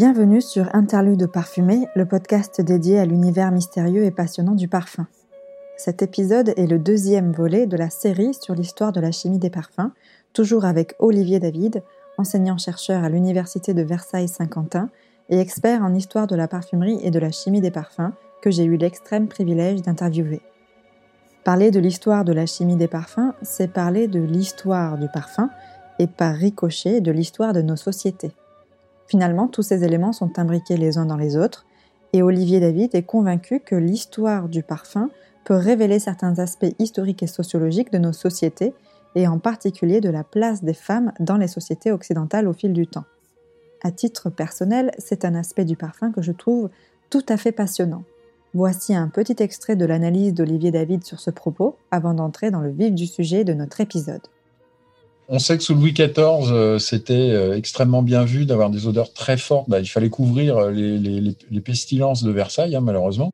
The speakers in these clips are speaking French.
Bienvenue sur Interlude parfumé, le podcast dédié à l'univers mystérieux et passionnant du parfum. Cet épisode est le deuxième volet de la série sur l'histoire de la chimie des parfums, toujours avec Olivier David, enseignant-chercheur à l'Université de Versailles-Saint-Quentin et expert en histoire de la parfumerie et de la chimie des parfums, que j'ai eu l'extrême privilège d'interviewer. Parler de l'histoire de la chimie des parfums, c'est parler de l'histoire du parfum et par ricochet de l'histoire de nos sociétés. Finalement, tous ces éléments sont imbriqués les uns dans les autres, et Olivier David est convaincu que l'histoire du parfum peut révéler certains aspects historiques et sociologiques de nos sociétés, et en particulier de la place des femmes dans les sociétés occidentales au fil du temps. À titre personnel, c'est un aspect du parfum que je trouve tout à fait passionnant. Voici un petit extrait de l'analyse d'Olivier David sur ce propos avant d'entrer dans le vif du sujet de notre épisode. On sait que sous Louis XIV, euh, c'était euh, extrêmement bien vu d'avoir des odeurs très fortes. Bah, il fallait couvrir euh, les, pestilences de Versailles, hein, malheureusement.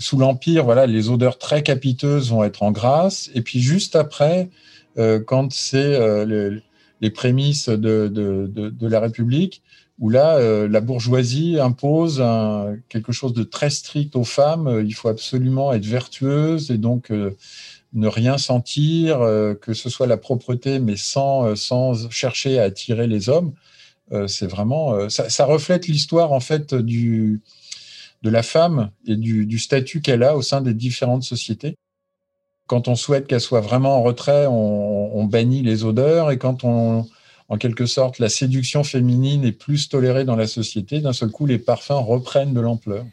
Sous l'Empire, voilà, les odeurs très capiteuses vont être en grâce. Et puis juste après, quand c'est les, prémices de, la République, où là, la bourgeoisie impose quelque chose de très strict aux femmes. Il faut absolument être vertueuse et donc ne rien sentir, euh, que ce soit la propreté, mais sans, euh, sans chercher à attirer les hommes. Euh, c'est vraiment, ça, reflète l'histoire en fait du, de la femme et du, statut qu'elle a au sein des différentes sociétés. Quand on souhaite qu'elle soit vraiment en retrait, on, on, bannit les odeurs, et quand on, en quelque sorte, la séduction féminine est plus tolérée dans la société, d'un seul coup, les parfums reprennent de l'ampleur.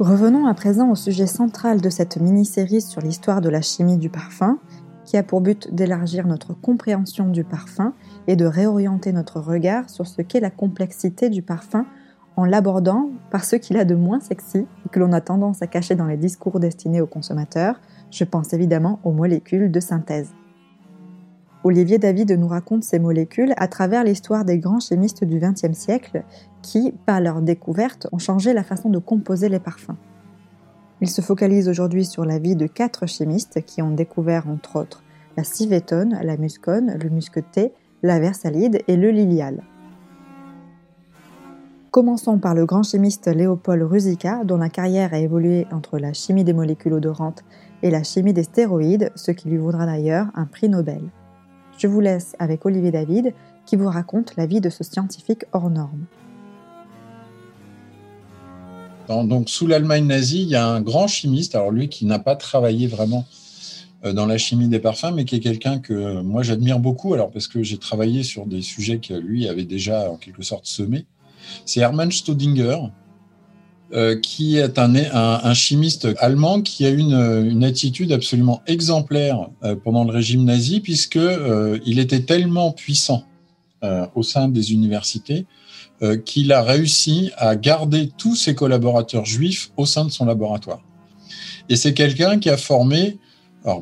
Revenons à présent au sujet central de cette mini-série sur l'histoire de la chimie du parfum, qui a pour but d'élargir notre compréhension du parfum et de réorienter notre regard sur ce qu'est la complexité du parfum en l'abordant par ce qu'il a de moins sexy et que l'on a tendance à cacher dans les discours destinés aux consommateurs. Je pense évidemment aux molécules de synthèse. Olivier David nous raconte ces molécules à travers l'histoire des grands chimistes du XXe siècle qui, par leur découverte, ont changé la façon de composer les parfums. Il se focalise aujourd'hui sur la vie de quatre chimistes qui ont découvert entre autres la civetone, la muscone, le musqueté, la versalide et le lilial. Commençons par le grand chimiste Léopold Ruzica, dont la carrière a évolué entre la chimie des molécules odorantes et la chimie des stéroïdes, ce qui lui vaudra d'ailleurs un prix Nobel. Je vous laisse avec Olivier David qui vous raconte la vie de ce scientifique hors norme. Donc, sous l'Allemagne nazie, il y a un grand chimiste, alors lui qui n'a pas travaillé vraiment euh, dans la chimie des parfums, mais qui est quelqu'un que euh, moi j'admire beaucoup, alors parce que j'ai travaillé sur des sujets que lui avait déjà en quelque sorte semés. C'est Hermann Staudinger, euh, qui est un, chimiste allemand qui a une, une attitude absolument exemplaire euh, pendant le régime nazi, puisque euh, il était tellement puissant au sein des universités qu'il a réussi à garder tous ses collaborateurs juifs au sein de son laboratoire. Et c'est quelqu'un qui a formé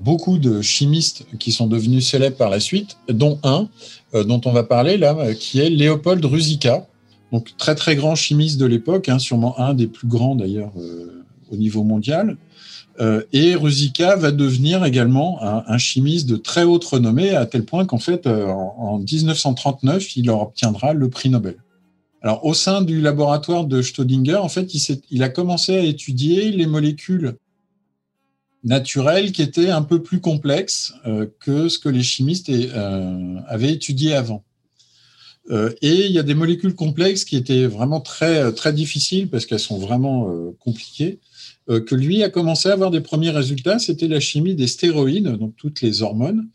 beaucoup de chimistes qui sont devenus célèbres par la suite, dont un dont on va parler là, qui est Léopold Ruzica, donc très très grand chimiste de l'époque, hein, sûrement un des plus grands d'ailleurs euh, au niveau mondial. Euh, et Ruzica va devenir également un, chimiste de très haute renommée, à tel point qu'en fait, euh, en, 1939, il obtiendra le prix Nobel. Alors, au sein du laboratoire de Staudinger, en fait, il, il a commencé à étudier les molécules naturelles qui étaient un peu plus complexes que ce que les chimistes avaient étudié avant. Euh, et il y a des molécules complexes qui étaient vraiment très, très difficiles parce qu'elles sont vraiment euh, compliquées, euh, que lui a commencé à avoir des premiers résultats. C'était la chimie des stéroïdes, donc toutes les hormones,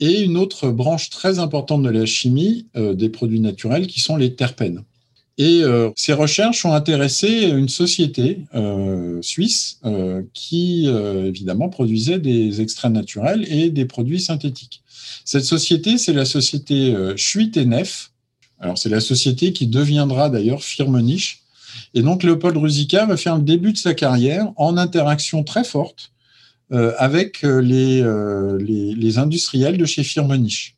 et une autre branche très importante de la chimie des produits naturels qui sont les terpènes. Et ces recherches ont intéressé une société suisse qui, évidemment, produisait des extraits naturels et des produits synthétiques. Cette société, c'est la société Neff, alors, c'est la société qui deviendra d'ailleurs Firmenich. Et donc, Léopold Ruzica va faire le début de sa carrière en interaction très forte euh, avec euh, euh, les, les, industriels de chez Firmenich.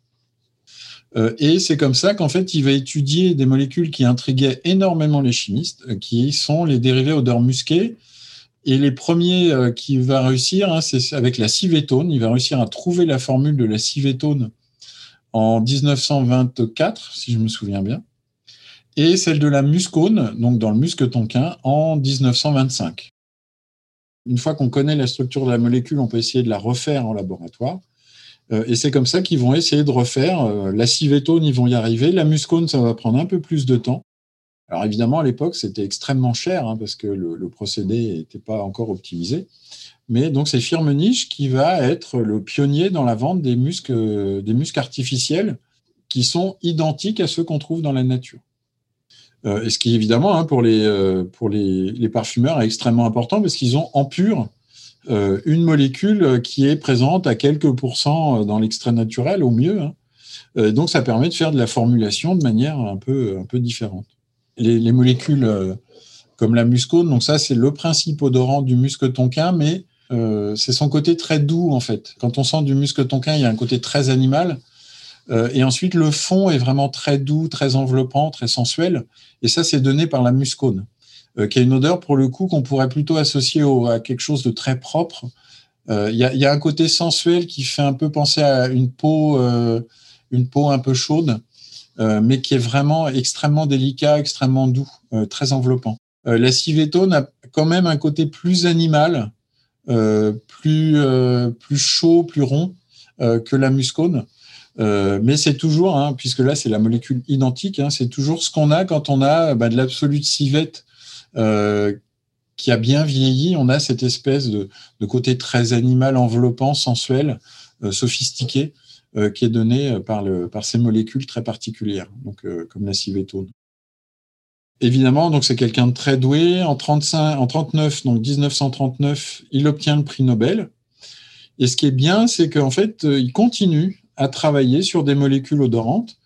et c'est comme ça qu'en fait, il va étudier des molécules qui intriguaient énormément les chimistes, qui sont les dérivés odeurs musquées. Et les premiers qu'il va réussir, hein, c'est avec la civetone. Il va réussir à trouver la formule de la civetone en 1924, si je me souviens bien, et celle de la muscone, donc dans le musc tonquin, en 1925. Une fois qu'on connaît la structure de la molécule, on peut essayer de la refaire en laboratoire. Euh, et c'est comme ça qu'ils vont essayer de refaire. Euh, la civetone, ils vont y arriver. La muscone, ça va prendre un peu plus de temps. Alors évidemment, à l'époque, c'était extrêmement cher hein, parce que le, procédé n'était pas encore optimisé. Mais donc c'est Firmenich qui va être le pionnier dans la vente des muscles, euh, artificiels qui sont identiques à ceux qu'on trouve dans la nature. et ce qui évidemment hein, pour, les, pour les, parfumeurs est extrêmement important parce qu'ils ont en pur euh, une molécule qui est présente à quelques pourcents dans l'extrait naturel, au mieux. Hein. Euh, donc, ça permet de faire de la formulation de manière un peu, un peu différente. Les, molécules euh, comme la muscone, donc ça, c'est le principe odorant du musc tonquin, mais c'est son côté très doux, en fait. Quand on sent du musc tonquin, il y a un côté très animal. et ensuite, le fond est vraiment très doux, très enveloppant, très sensuel. Et ça, c'est donné par la muscone. Euh, qui a une odeur pour le coup qu'on pourrait plutôt associer à quelque chose de très propre. Euh, il y, a un côté sensuel qui fait un peu penser à une peau, euh, une peau un peu chaude, mais qui est vraiment extrêmement délicat, extrêmement doux, très enveloppant. la civetone a quand même un côté plus animal, plus, chaud, plus rond que la muscone. mais c'est toujours, hein, puisque là c'est la molécule identique, hein, c'est toujours ce qu'on a quand on a bah, de l'absolute civette euh, qui a bien vieilli. On a cette espèce de, côté très animal, enveloppant, sensuel, euh, sophistiqué, euh, qui est donné par, le, par ces molécules très particulières, donc, comme la civetone. Évidemment, donc c'est quelqu'un de très doué. En 35, en 39, donc 1939, il obtient le prix Nobel. Et ce qui est bien, c'est qu'en fait, il continue à travailler sur des molécules odorantes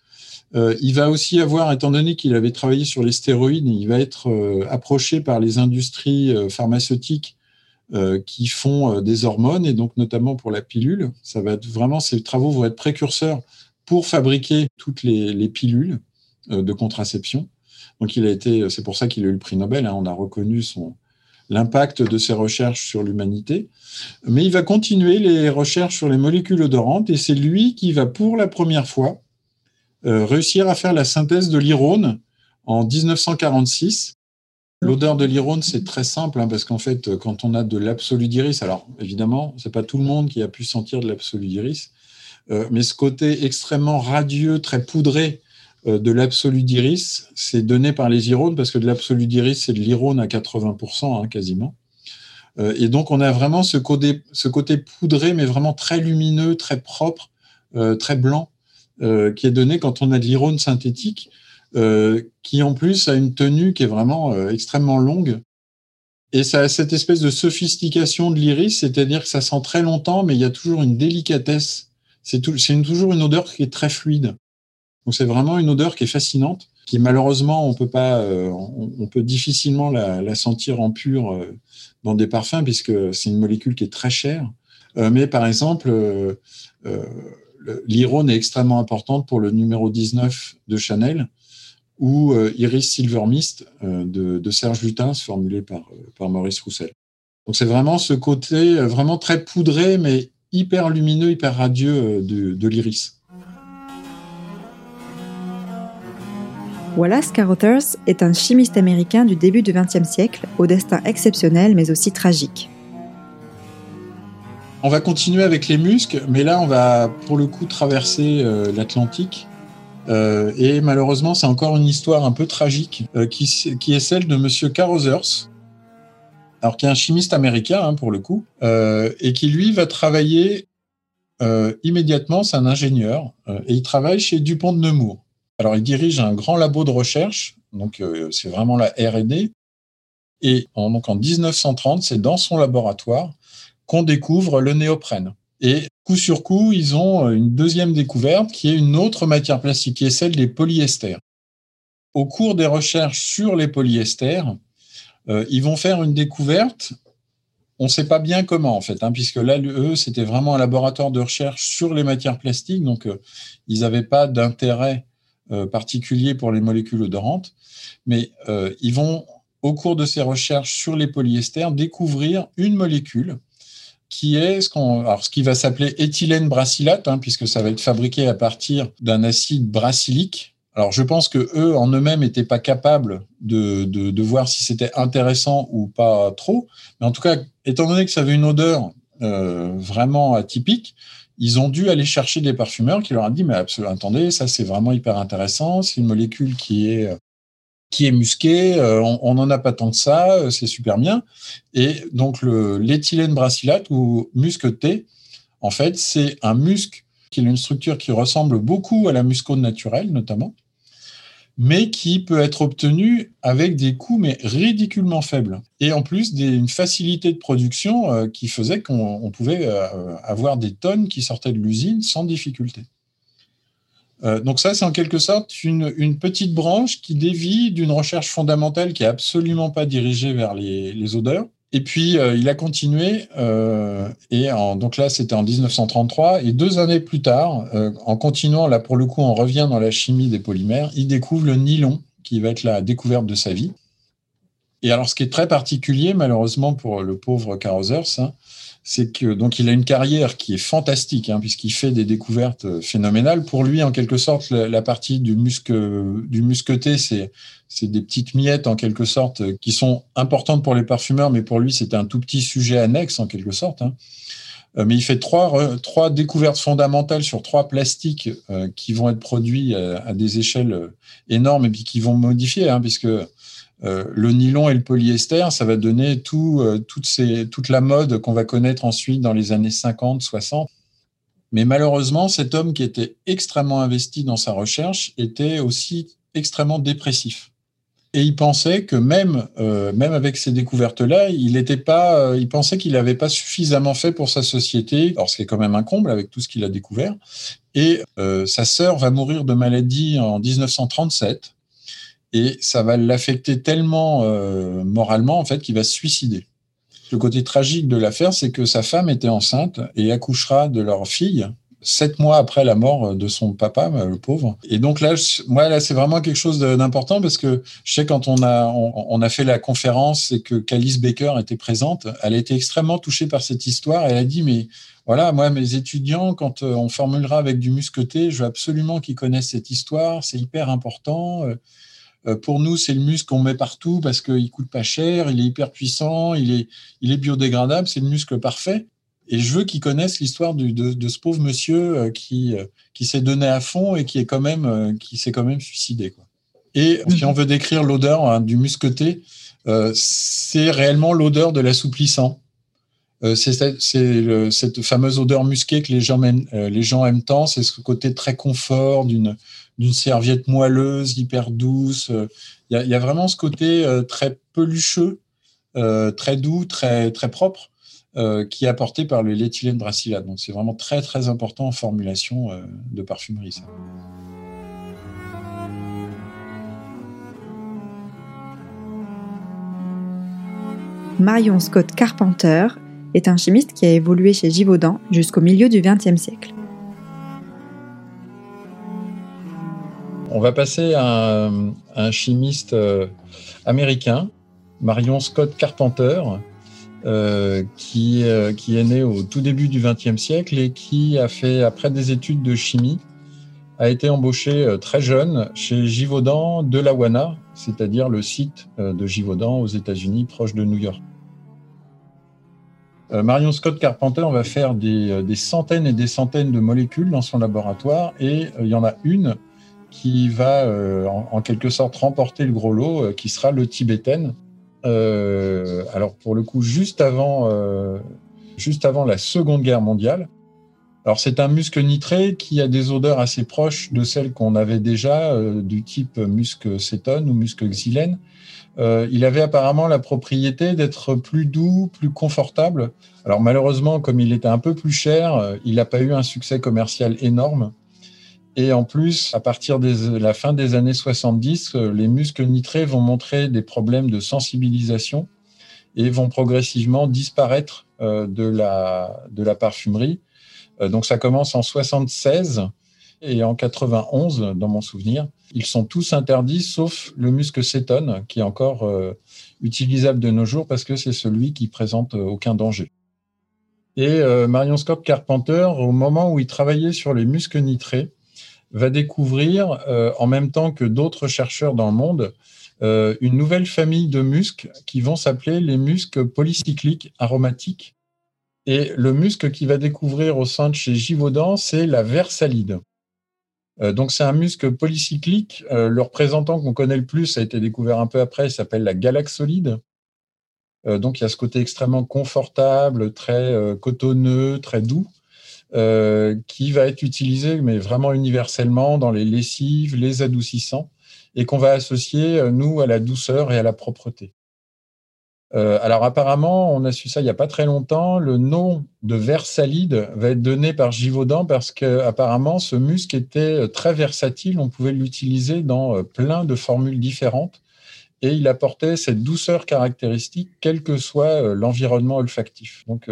euh, il va aussi avoir, étant donné qu'il avait travaillé sur les stéroïdes, il va être euh, approché par les industries euh, pharmaceutiques qui font des hormones et donc notamment pour la pilule. Ça va être vraiment, ces travaux vont être précurseurs pour fabriquer toutes les, pilules de contraception. Donc il a été, c'est pour ça qu'il a eu le prix Nobel. Hein. on a reconnu son l'impact de ses recherches sur l'humanité. Mais il va continuer les recherches sur les molécules odorantes et c'est lui qui va pour la première fois euh, réussir à faire la synthèse de l'irone en 1946. L'odeur de l'irone, c'est très simple, hein, parce qu'en fait, quand on a de l'absolu d'iris, alors évidemment, c'est pas tout le monde qui a pu sentir de l'absolu d'iris, euh, mais ce côté extrêmement radieux, très poudré euh, de l'absolu d'iris, c'est donné par les irones, parce que de l'absolu d'iris, c'est de l'irone à 80%, hein, quasiment. et donc, on a vraiment ce côté, ce côté poudré, mais vraiment très lumineux, très propre, très blanc, euh, qui est donné quand on a de l'irone synthétique, euh, qui en plus a une tenue qui est vraiment euh, extrêmement longue. Et ça a cette espèce de sophistication de l'iris, c'est-à-dire que ça sent très longtemps, mais il y a toujours une délicatesse. C'est toujours une odeur qui est très fluide. Donc c'est vraiment une odeur qui est fascinante, qui malheureusement on peut pas, on, peut difficilement la, sentir en pur dans des parfums puisque c'est une molécule qui est très chère. mais par exemple, l'Irone est extrêmement importante pour le numéro 19 de Chanel ou euh, Iris Silver Mist euh, de, Serge Lutens, formulé par, euh, par Maurice Roussel. Donc c'est vraiment ce côté vraiment très poudré, mais hyper lumineux, hyper radieux de, de l'iris. Wallace Carothers est un chimiste américain du début du XXe siècle, au destin exceptionnel mais aussi tragique. On va continuer avec les muscles, mais là, on va pour le coup traverser l'Atlantique. Euh, et malheureusement, c'est encore une histoire un peu tragique euh, qui, est celle de Monsieur Carothers, alors qui est un chimiste américain hein, pour le coup, et qui lui va travailler immédiatement, c'est un ingénieur, et il travaille chez Dupont de Nemours. Alors il dirige un grand labo de recherche, donc c'est vraiment la R&D. Et donc en 1930, c'est dans son laboratoire qu'on découvre le néoprène. Et coup sur coup, ils ont une deuxième découverte qui est une autre matière plastique, qui est celle des polyesters. Au cours des recherches sur les polyesters, euh, ils vont faire une découverte. On ne sait pas bien comment, en fait, hein, puisque là, eux, c'était vraiment un laboratoire de recherche sur les matières plastiques, donc euh, ils n'avaient pas d'intérêt euh, particulier pour les molécules odorantes, mais ils vont, au cours de ces recherches sur les polyesters, découvrir une molécule qui est ce, alors ce qui va s'appeler éthylène bracillate, hein, puisque ça va être fabriqué à partir d'un acide brasilique. Alors, je pense que eux, en eux-mêmes, n'étaient pas capables de, de, de, voir si c'était intéressant ou pas trop. Mais en tout cas, étant donné que ça avait une odeur euh, vraiment atypique, ils ont dû aller chercher des parfumeurs qui leur ont dit mais attendez, ça c'est vraiment hyper intéressant, c'est une molécule qui est qui est musquée, euh, on n'en a pas tant que ça, euh, c'est super bien. Et donc l'éthylène bracillate ou musc en fait, c'est un musc qui a une structure qui ressemble beaucoup à la muscone naturelle notamment, mais qui peut être obtenu avec des coûts mais ridiculement faibles. Et en plus, une facilité de production euh, qui faisait qu'on pouvait avoir des tonnes qui sortaient de l'usine sans difficulté. Euh, donc ça, c'est en quelque sorte une, petite branche qui dévie d'une recherche fondamentale qui est absolument pas dirigée vers les, odeurs, et puis, euh, il a continué, euh, et en, donc là, c'était en 1933, et deux années plus tard, en continuant, là, pour le coup, on revient dans la chimie des polymères, il découvre le nylon, qui va être la découverte de sa vie. Et alors, ce qui est très particulier, malheureusement, pour le pauvre Carozers, hein, c'est que donc il a une carrière qui est fantastique, hein, puisqu'il fait des découvertes euh, phénoménales. Pour lui, en quelque sorte, la, partie du musc du musqueté, c'est c'est des petites miettes en quelque sorte euh, qui sont importantes pour les parfumeurs, mais pour lui, c'était un tout petit sujet annexe en quelque sorte. Hein. Euh, mais il fait trois, trois découvertes fondamentales sur trois plastiques qui vont être produits à, des échelles énormes et puis qui vont modifier, hein, puisque euh, le nylon et le polyester, ça va donner euh, toute, la mode qu'on va connaître ensuite dans les années 50, 60. Mais malheureusement, cet homme qui était extrêmement investi dans sa recherche était aussi extrêmement dépressif. Et il pensait que même, euh, même avec ces découvertes-là, il était pas, il pensait qu'il n'avait pas suffisamment fait pour sa société, alors ce qui est quand même un comble avec tout ce qu'il a découvert. Et sa sœur va mourir de maladie en 1937 et ça va l'affecter tellement euh, moralement en fait qu'il va se suicider. Le côté tragique de l'affaire, c'est que sa femme était enceinte et accouchera de leur fille sept mois après la mort de son papa, euh, le pauvre. Et donc là, moi, là, c'est vraiment quelque chose d'important parce que je sais quand on a, on, a fait la conférence et que Calice Baker était présente, elle a été extrêmement touchée par cette histoire. Elle a dit, mais voilà, moi, mes étudiants, quand euh, on formulera avec du musqueté, je veux absolument qu'ils connaissent cette histoire, c'est hyper important. Euh, pour nous, c'est le muscle qu'on met partout parce qu'il coûte pas cher, il est hyper puissant, il est, il est biodégradable, c'est le muscle parfait. Et je veux qu'ils connaissent l'histoire de, de, ce pauvre monsieur euh, qui, euh, qui s'est donné à fond et qui est quand même, qui s'est quand même suicidé. Quoi. Et si on veut décrire l'odeur hein, du musqueté, c'est réellement l'odeur de l'assouplissant. c'est cette fameuse odeur musquée que les gens, les gens aiment tant. C'est ce côté très confort d'une d'une serviette moelleuse, hyper douce. Il y a, vraiment ce côté euh, très pelucheux, euh, très doux, très, très propre, euh, qui est apporté par le l'éthylène bracillate. Donc c'est vraiment très très important en formulation de parfumerie. Marion Scott Carpenter est un chimiste qui a évolué chez Givaudan jusqu'au milieu du XXe siècle. On va passer à un, chimiste euh, américain, Marion Scott Carpenter, euh, qui, euh, qui est né au tout début du XXe siècle et qui a fait, après des études de chimie, a été embauché très jeune chez Givaudan de Lawana, c'est-à-dire le site de Givaudan aux États-Unis, proche de New York. Marion Scott Carpenter va faire des, centaines et des centaines de molécules dans son laboratoire et il y en a une qui va euh, en, quelque sorte remporter le gros lot, euh, qui sera le tibétaine. Euh, alors pour le coup, juste avant, juste avant la Seconde Guerre mondiale. Alors c'est un muscle nitré qui a des odeurs assez proches de celles qu'on avait déjà, du type musc cétone ou musc xylène. il avait apparemment la propriété d'être plus doux, plus confortable. Alors malheureusement, comme il était un peu plus cher, il n'a pas eu un succès commercial énorme. Et en plus, à partir de la fin des années 70, euh, les muscles nitrés vont montrer des problèmes de sensibilisation et vont progressivement disparaître euh, de la, de la parfumerie. Euh, donc ça commence en 76 et en 91, dans mon souvenir. Ils sont tous interdits sauf le muscle cétone qui est encore utilisable de nos jours parce que c'est celui qui présente aucun danger. Et Marion Scott Carpenter, au moment où il travaillait sur les muscles nitrés, va découvrir, en même temps que d'autres chercheurs dans le monde, une nouvelle famille de muscles qui vont s'appeler les muscles polycycliques aromatiques. Et le muscle qu'il va découvrir au sein de chez Givaudan, c'est la versalide. Euh, donc c'est un muscle polycyclique. Euh, le représentant qu'on connaît le plus a été découvert un peu après, il s'appelle la galaxolide. Euh, donc il y a ce côté extrêmement confortable, très cotonneux, très doux, qui va être utilisé mais vraiment universellement dans les lessives, les adoucissants, et qu'on va associer, nous, à la douceur et à la propreté. Euh, alors apparemment, on a su ça il n'y a pas très longtemps. Le nom de Versalide va être donné par Givaudan parce qu'apparemment, ce muscle était euh, très versatile. On pouvait l'utiliser dans euh, plein de formules différentes et il apportait cette douceur caractéristique, quel que soit l'environnement olfactif. Donc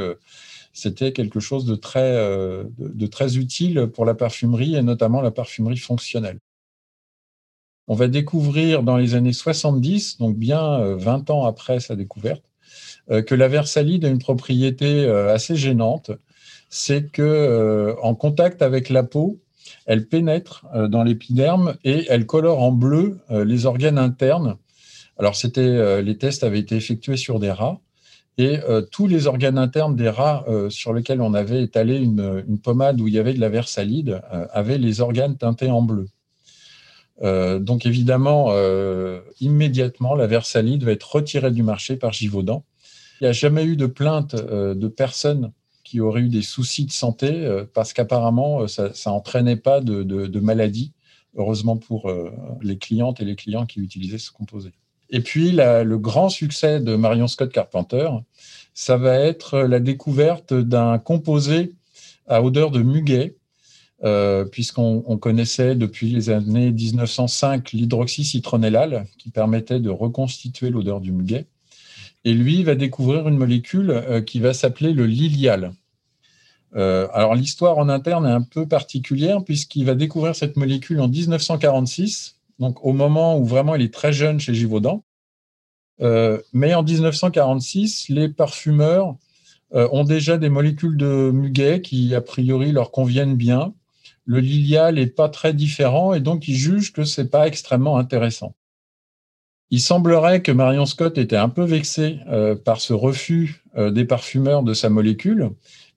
c'était quelque chose de très, de très utile pour la parfumerie et notamment la parfumerie fonctionnelle. On va découvrir dans les années 70, donc bien 20 euh, ans après sa découverte, euh, que la versalide a une propriété euh, assez gênante. C'est que en contact avec la peau, elle pénètre dans l'épiderme et elle colore en bleu les organes internes. Alors, c'était, les tests avaient été effectués sur des rats et tous les organes internes des rats sur lesquels on avait étalé une, pommade où il y avait de la versalide avaient les organes teintés en bleu. Euh, donc évidemment, euh, immédiatement, la Versalide va être retirée du marché par Givaudan. Il n'y a jamais eu de plainte euh, de personnes qui auraient eu des soucis de santé parce qu'apparemment, ça n'entraînait pas de, de, maladie, heureusement pour les clientes et les clients qui utilisaient ce composé. Et puis, le grand succès de Marion Scott Carpenter, ça va être la découverte d'un composé à odeur de muguet euh, puisqu'on connaissait depuis les années 1905 l'hydroxycitronellal, qui permettait de reconstituer l'odeur du muguet. Et lui va découvrir une molécule euh, qui va s'appeler le lilial. Euh, alors l'histoire en interne est un peu particulière, puisqu'il va découvrir cette molécule en 1946, donc au moment où vraiment il est très jeune chez Givaudan. mais en 1946, les parfumeurs ont déjà des molécules de muguet qui, a priori, leur conviennent bien le lilial n'est pas très différent et donc il juge que c'est pas extrêmement intéressant. Il semblerait que Marion Scott était un peu vexé euh, par ce refus euh, des parfumeurs de sa molécule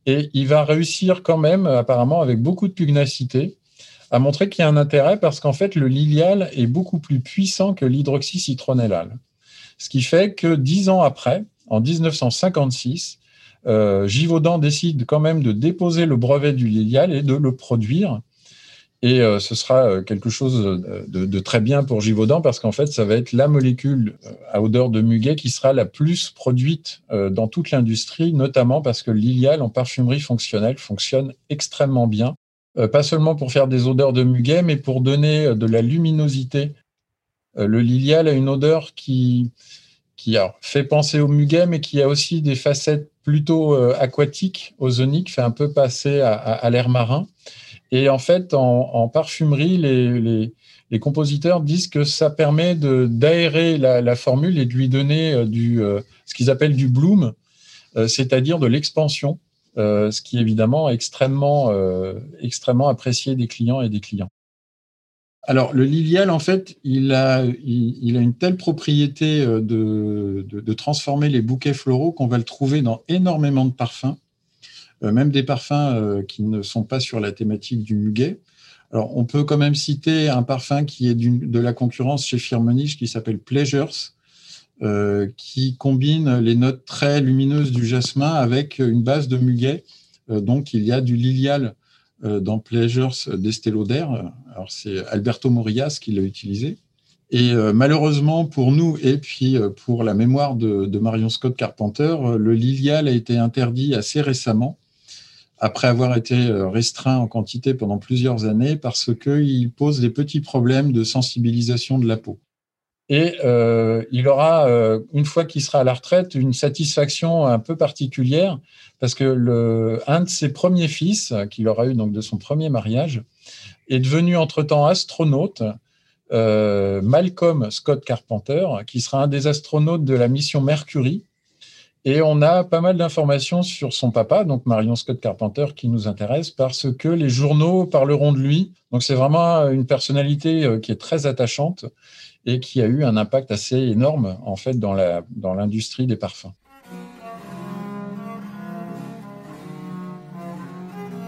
et il va réussir quand même, apparemment avec beaucoup de pugnacité, à montrer qu'il y a un intérêt parce qu'en fait le lilial est beaucoup plus puissant que l'hydroxycitronellal. Ce qui fait que dix ans après, en 1956, euh, Givaudan décide quand même de déposer le brevet du Lilial et de le produire. Et euh, ce sera euh, quelque chose de, très bien pour Givaudan parce qu'en fait, ça va être la molécule à odeur de muguet qui sera la plus produite dans toute l'industrie, notamment parce que Lilial en parfumerie fonctionnelle fonctionne extrêmement bien. Pas seulement pour faire des odeurs de muguet, mais pour donner de la luminosité. le Lilial a une odeur qui, qui a fait penser au muguet, mais qui a aussi des facettes plutôt euh, aquatiques, ozoniques, fait un peu passer à, l'air marin. Et en fait, en, parfumerie, les, compositeurs disent que ça permet d'aérer la, formule et de lui donner euh, du, euh, ce qu'ils appellent du bloom, c'est-à-dire de l'expansion, ce qui est évidemment extrêmement, extrêmement apprécié des clients et des clients. Alors, le lilial, en fait, il a, une telle propriété euh, de, transformer les bouquets floraux qu'on va le trouver dans énormément de parfums, euh, même des parfums euh, qui ne sont pas sur la thématique du muguet. Alors, on peut quand même citer un parfum qui est de la concurrence chez Firmenich qui s'appelle Pleasures, qui combine les notes très lumineuses du jasmin avec une base de muguet. donc, il y a du lilial euh, dans Pleasures d'Estée Lauder. Alors, c'est Alberto Morillas qui l'a utilisé. Et euh, malheureusement pour nous et puis euh, pour la mémoire de, Marion Scott Carpenter, le Lilial a été interdit assez récemment, après avoir été restreint en quantité pendant plusieurs années, parce qu'il pose des petits problèmes de sensibilisation de la peau. Et euh, il aura, euh, une fois qu'il sera à la retraite, une satisfaction un peu particulière parce que le, un de ses premiers fils, qu'il aura eu donc de son premier mariage, est devenu entre-temps astronaute, euh, Malcolm Scott Carpenter, qui sera un des astronautes de la mission Mercury. Et on a pas mal d'informations sur son papa, donc Marion Scott Carpenter, qui nous intéresse parce que les journaux parleront de lui. Donc c'est vraiment une personnalité qui est très attachante et qui a eu un impact assez énorme en fait dans l'industrie dans des parfums.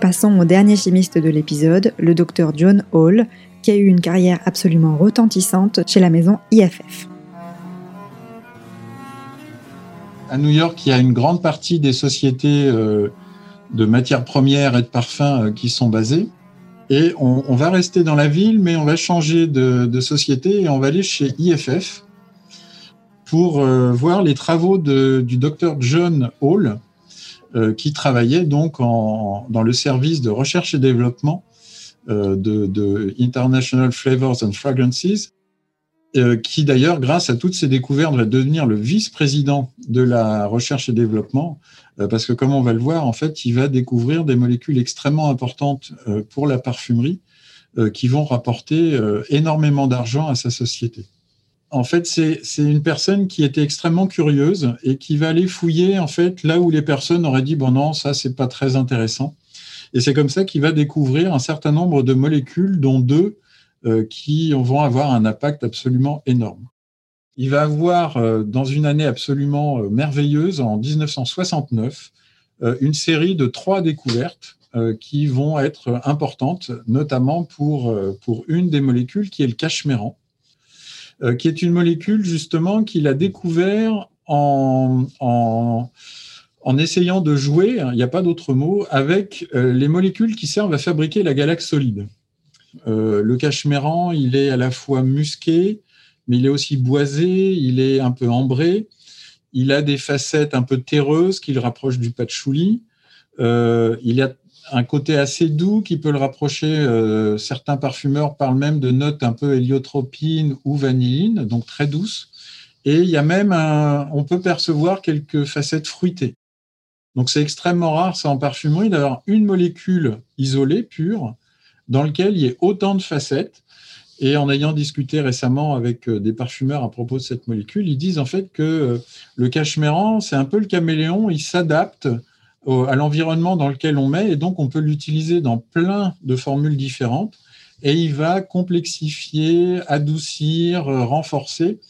Passons au dernier chimiste de l'épisode, le docteur John Hall, qui a eu une carrière absolument retentissante chez la maison IFF. À New York, il y a une grande partie des sociétés euh, de matières premières et de parfums euh, qui sont basées. Et on, va rester dans la ville, mais on va changer de, société et on va aller chez IFF pour euh, voir les travaux du docteur John Hall, euh, qui travaillait donc dans le service de recherche et développement euh, de, International Flavors and Fragrances, euh, qui d'ailleurs, grâce à toutes ces découvertes, va devenir le vice-président de la recherche et développement, parce que comme on va le voir, en fait, il va découvrir des molécules extrêmement importantes pour la parfumerie, qui vont rapporter énormément d'argent à sa société en fait, c'est une personne qui était extrêmement curieuse et qui va aller fouiller en fait là où les personnes auraient dit bon non ça c'est pas très intéressant. Et c'est comme ça qu'il va découvrir un certain nombre de molécules, dont deux euh, qui vont avoir un impact absolument énorme. Il va avoir euh, dans une année absolument euh, merveilleuse en 1969 une série de trois découvertes qui vont être importantes, notamment pour, pour une des molécules qui est le cachemiran euh, qui est une molécule justement qu'il a découvert en, en, essayant de jouer, hein, il n'y a pas d'autre mot, avec euh, les molécules qui servent à fabriquer la galaxie solide. Euh, le cachemiran, il est à la fois musqué, mais il est aussi boisé, il est un peu ambré, il a des facettes un peu terreuses qui le rapprochent du patchouli. Euh, il a un côté assez doux qui peut le rapprocher. Euh, certains parfumeurs parlent même de notes un peu héliotropine ou vanilline, donc très douces. Et il y a même on peut percevoir quelques facettes fruitées. Donc c'est extrêmement rare, ça en parfumerie, d'avoir une molécule isolée, pure, dans laquelle il y ait autant de facettes. Et en ayant discuté récemment avec euh, des parfumeurs à propos de cette molécule, ils disent en fait que euh, le cachemiran, c'est un peu le caméléon, il s'adapte à l'environnement dans lequel on met, et donc on peut l'utiliser dans plein de formules différentes, et il va complexifier, adoucir, euh, renforcer.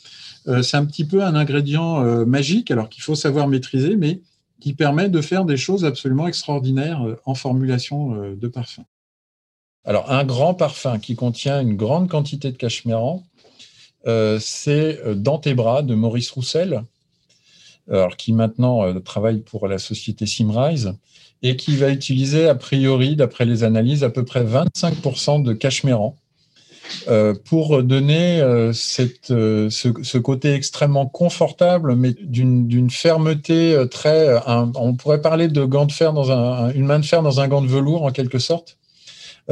C'est un petit peu un ingrédient magique, alors qu'il faut savoir maîtriser, mais qui permet de faire des choses absolument extraordinaires en formulation de parfum. Alors, un grand parfum qui contient une grande quantité de cachemiran, c'est Dans tes bras de Maurice Roussel, alors qui maintenant euh, travaille pour la société Simrise et qui va utiliser a priori, d'après les analyses, à peu près 25% de cachemiran euh, pour donner euh, cette, ce, côté extrêmement confortable, mais d'une fermeté très. on pourrait parler de gants de fer une main de fer dans un gant de velours en quelque sorte,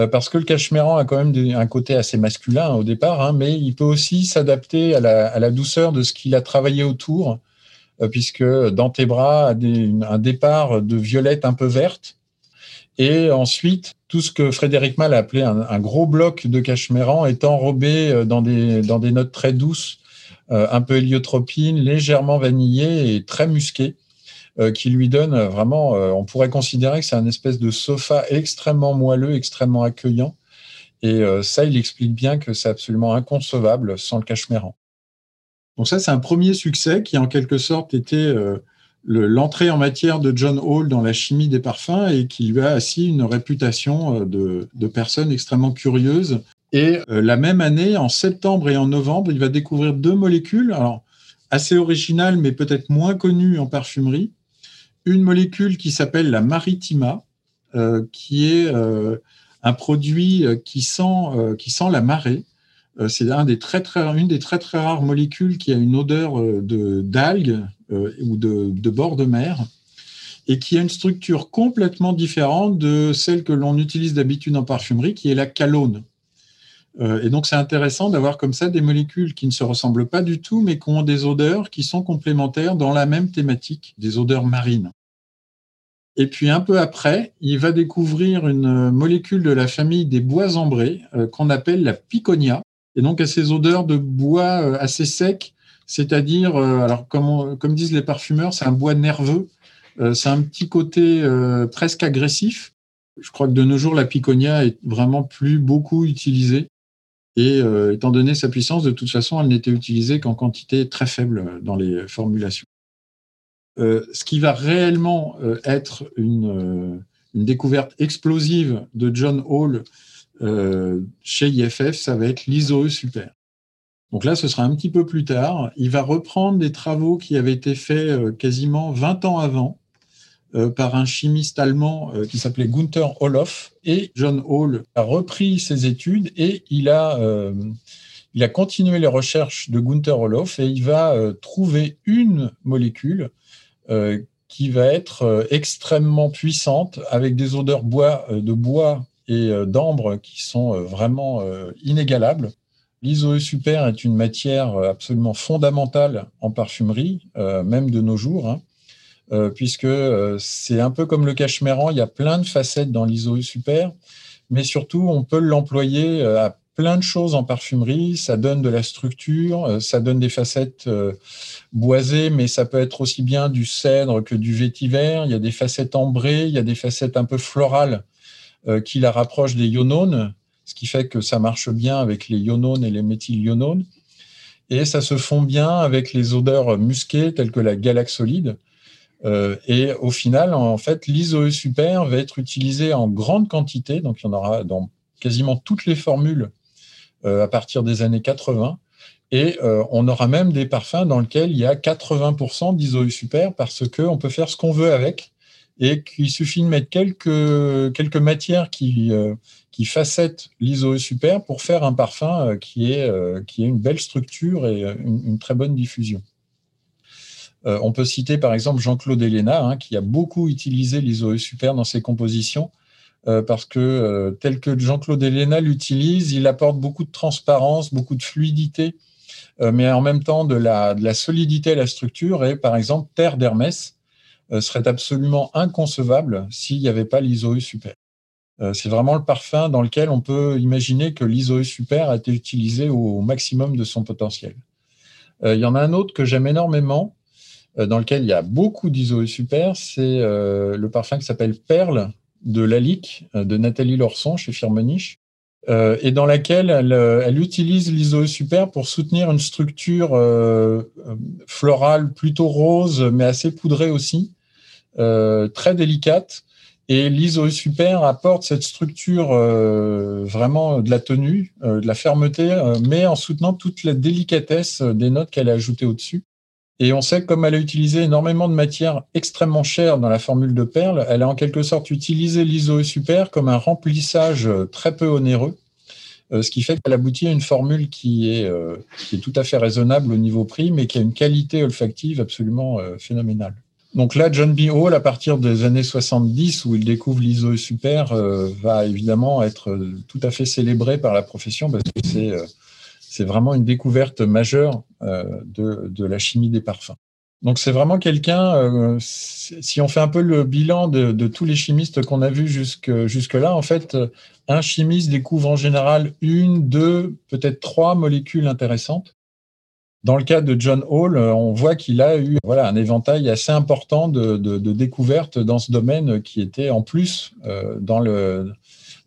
parce que le cachemiran a quand même un côté assez masculin hein, au départ, hein, mais il peut aussi s'adapter à la, douceur de ce qu'il a travaillé autour euh, puisque dans tes bras un départ de violette un peu verte. Et ensuite, tout ce que Frédéric Mal a appelé un, gros bloc de cachemiran est enrobé euh, dans des, notes très douces, euh, un peu héliotropine, légèrement vanillées et très musquées, qui lui donne vraiment, on pourrait considérer que c'est un espèce de sofa extrêmement moelleux, extrêmement accueillant. Et ça, il explique bien que c'est absolument inconcevable sans le cachemiran. Donc ça, c'est un premier succès qui, en quelque sorte, était euh, l'entrée en matière de John Hall dans la chimie des parfums et qui lui a assis une réputation euh, de, de personne extrêmement curieuse. Et euh, la même année, en septembre et en novembre, il va découvrir deux molécules, assez originales, mais peut-être moins connues en parfumerie. Une molécule qui s'appelle la maritima, qui est un produit qui sent, qui sent la marée euh, c'est des très, très, une des très très rares molécules qui a une odeur euh, de d'algues euh, ou de, de, bord de mer et qui a une structure complètement différente de celle que l'on utilise d'habitude en parfumerie, qui est la calone. et donc c'est intéressant d'avoir comme ça des molécules qui ne se ressemblent pas du tout, mais qui ont des odeurs qui sont complémentaires dans la même thématique, des odeurs marines. Et puis un peu après, il va découvrir une molécule de la famille des bois ambrés qu'on appelle la piconia, et donc à ces odeurs de bois euh, assez sec, C'est-à-dire, alors comme, comme disent les parfumeurs, c'est un bois nerveux. c'est un petit côté presque agressif. Je crois que de nos jours, la piconia est vraiment plus beaucoup utilisée. Et étant donné sa puissance, de toute façon, elle n'était utilisée qu'en quantité très faible dans les formulations. Ce qui va réellement être une, une découverte explosive de John Hall euh, chez IFF, ça va être l'ISOE Super. Donc là, ce sera un petit peu plus tard. Il va reprendre des travaux qui avaient été faits euh, quasiment 20 ans avant euh, par un chimiste allemand qui s'appelait Gunther Olof. Et John Hall a repris ses études et il a, il a continué les recherches de Gunther Olof et il va trouver une molécule qui va être extrêmement puissante avec des odeurs bois, de bois et euh, d'ambre qui sont euh, vraiment euh, inégalables. L'isoe super est une matière absolument fondamentale en parfumerie, même de nos jours, hein, puisque c'est un peu comme le cachemiran, il y a plein de facettes dans l'isoe super, mais surtout on peut l'employer à plein de choses en parfumerie. Ça donne de la structure, ça donne des facettes boisées, mais ça peut être aussi bien du cèdre que du vétiver. Il y a des facettes ambrées, il y a des facettes un peu florales euh, qui la rapproche des ionones, ce qui fait que ça marche bien avec les ionones et les méthylionones. Et ça se fond bien avec les odeurs musquées telles que la galaxolide. Euh, et au final, en fait, l'isoe super va être utilisé en grande quantité, donc il y en aura dans quasiment toutes les formules euh, à partir des années 80. Et on aura même des parfums dans lesquels il y a 80% d'isoe super parce qu'on peut faire ce qu'on veut avec et qu'il suffit de mettre quelques, quelques matières qui, euh, qui facettent l'isoe super pour faire un parfum euh, qui est, euh, qui est une belle structure et une, très bonne diffusion. on peut citer par exemple Jean-Claude Elena, hein, qui a beaucoup utilisé l'isoe super dans ses compositions, parce que tel que Jean-Claude Elena l'utilise, il apporte beaucoup de transparence, beaucoup de fluidité, mais en même temps de la, solidité à la structure. Et par exemple, Terre d'Hermès, euh, serait absolument inconcevable s'il n'y avait pas l'ISOE super. Euh, c'est vraiment le parfum dans lequel on peut imaginer que l'ISOE super a été utilisé au maximum de son potentiel. Euh, il y en a un autre que j'aime énormément, dans lequel il y a beaucoup d'ISOE super, c'est le parfum qui s'appelle Perle de Lalique de Nathalie Lorson chez Firmenich, et dans laquelle elle, elle utilise l'ISOE super pour soutenir une structure florale plutôt rose, mais assez poudrée aussi, euh, très délicate. Et l'ISO Super apporte cette structure euh, vraiment de la tenue, euh, de la fermeté, mais en soutenant toute la délicatesse des notes qu'elle a ajoutées au-dessus. Et on sait que comme elle a utilisé énormément de matières extrêmement chères dans la formule de perles, elle a en quelque sorte utilisé l'ISO Super comme un remplissage très peu onéreux, ce qui fait qu'elle aboutit à une formule qui est, qui est tout à fait raisonnable au niveau prix, mais qui a une qualité olfactive absolument phénoménale. Donc là, John B. Hall, à partir des années 70, où il découvre l'ISO super, euh, va évidemment être euh, tout à fait célébré par la profession parce que c'est euh, c'est vraiment une découverte majeure de, de, la chimie des parfums. Donc c'est vraiment quelqu'un, si on fait un peu le bilan de, tous les chimistes qu'on a vus jusque, jusque-là, en fait, un chimiste découvre en général une, deux, peut-être trois molécules intéressantes. Dans le cas de John Hall, euh, on voit qu'il a eu voilà, un éventail assez important de, découvertes dans ce domaine qui était en plus euh, dans, le,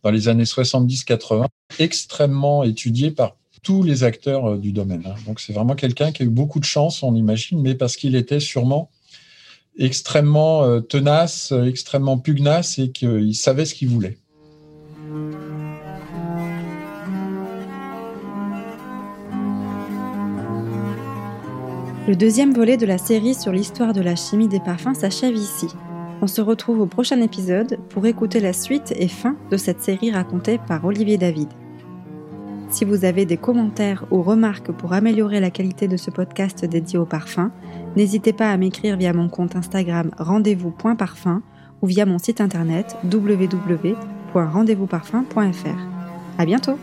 dans les années 70-80 extrêmement étudié par tous les acteurs euh, du domaine. Hein. Donc c'est vraiment quelqu'un qui a eu beaucoup de chance, on imagine, mais parce qu'il était sûrement extrêmement tenace, extrêmement pugnace et qu'il savait ce qu'il voulait. Le deuxième volet de la série sur l'histoire de la chimie des parfums s'achève ici. On se retrouve au prochain épisode pour écouter la suite et fin de cette série racontée par Olivier David. Si vous avez des commentaires ou remarques pour améliorer la qualité de ce podcast dédié aux parfums, n'hésitez pas à m'écrire via mon compte Instagram rendez-vous.parfum ou via mon site internet www.rendezvousparfum.fr. À bientôt!